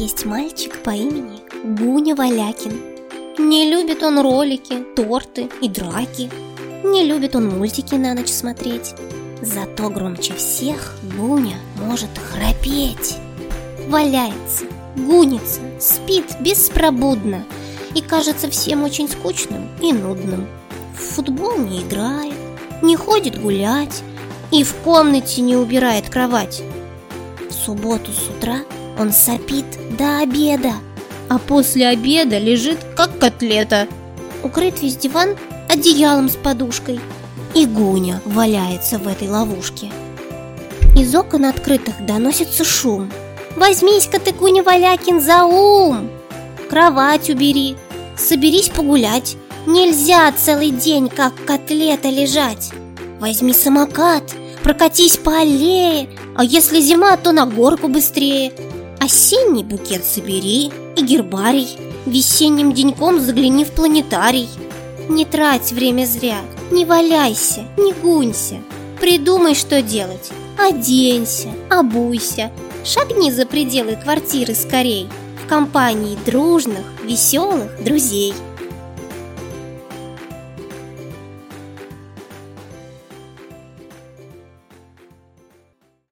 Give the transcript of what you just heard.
есть мальчик по имени Гуня Валякин. Не любит он ролики, торты и драки. Не любит он мультики на ночь смотреть. Зато громче всех Гуня может храпеть. Валяется, гунится, спит беспробудно и кажется всем очень скучным и нудным. В футбол не играет, не ходит гулять и в комнате не убирает кровать. В субботу с утра он сопит до обеда, а после обеда лежит как котлета. Укрыт весь диван одеялом с подушкой, и Гуня валяется в этой ловушке. Из окон открытых доносится шум. Возьмись-ка ты, Гуня Валякин, за ум! Кровать убери, соберись погулять. Нельзя целый день, как котлета, лежать. Возьми самокат, прокатись по аллее, а если зима, то на горку быстрее. Осенний букет собери и гербарий, весенним деньком загляни в планетарий. Не трать время зря, не валяйся, не гунься. Придумай, что делать. Оденься, обуйся, шагни за пределы квартиры скорей в компании дружных, веселых друзей.